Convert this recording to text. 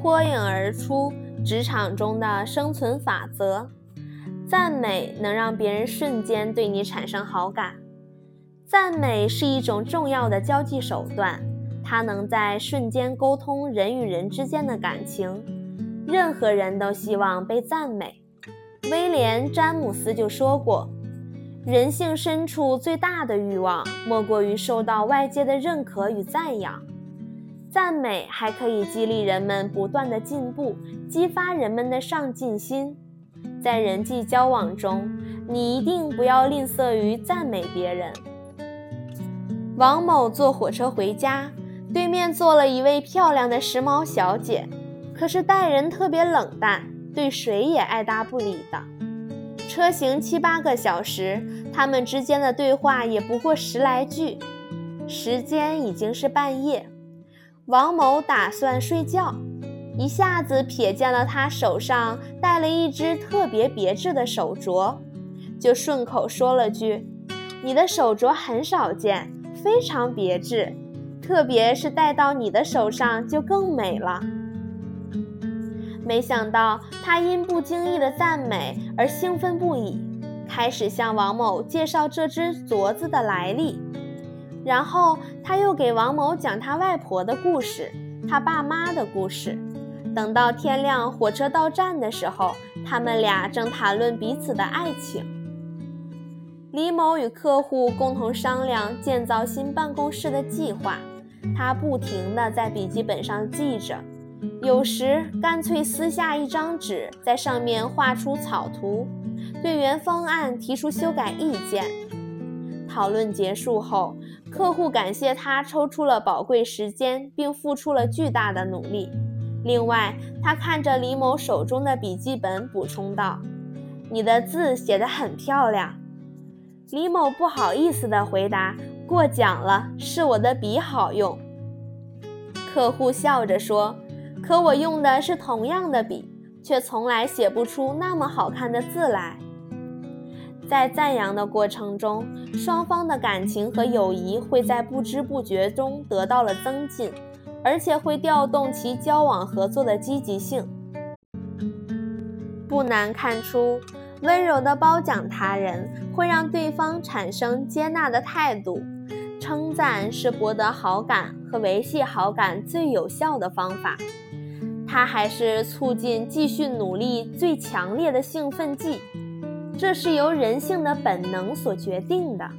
脱颖而出职场中的生存法则。赞美能让别人瞬间对你产生好感。赞美是一种重要的交际手段，它能在瞬间沟通人与人之间的感情。任何人都希望被赞美。威廉·詹姆斯就说过：“人性深处最大的欲望，莫过于受到外界的认可与赞扬。赞美还可以激励人们不断的进步，激发人们的上进心。在人际交往中，你一定不要吝啬于赞美别人。”王某坐火车回家，对面坐了一位漂亮的时髦小姐，可是待人特别冷淡。对谁也爱答不理的，车行七八个小时，他们之间的对话也不过十来句。时间已经是半夜，王某打算睡觉，一下子瞥见了他手上戴了一只特别别致的手镯，就顺口说了句：“你的手镯很少见，非常别致，特别是戴到你的手上就更美了。”没想到他因不经意的赞美而兴奋不已，开始向王某介绍这只镯子的来历。然后他又给王某讲他外婆的故事，他爸妈的故事。等到天亮，火车到站的时候，他们俩正谈论彼此的爱情。李某与客户共同商量建造新办公室的计划，他不停地在笔记本上记着。有时干脆撕下一张纸，在上面画出草图，对原方案提出修改意见。讨论结束后，客户感谢他抽出了宝贵时间，并付出了巨大的努力。另外，他看着李某手中的笔记本，补充道：“你的字写得很漂亮。”李某不好意思地回答：“过奖了，是我的笔好用。”客户笑着说。可我用的是同样的笔，却从来写不出那么好看的字来。在赞扬的过程中，双方的感情和友谊会在不知不觉中得到了增进，而且会调动其交往合作的积极性。不难看出，温柔的褒奖他人会让对方产生接纳的态度。称赞是博得好感和维系好感最有效的方法。它还是促进继续努力最强烈的兴奋剂，这是由人性的本能所决定的。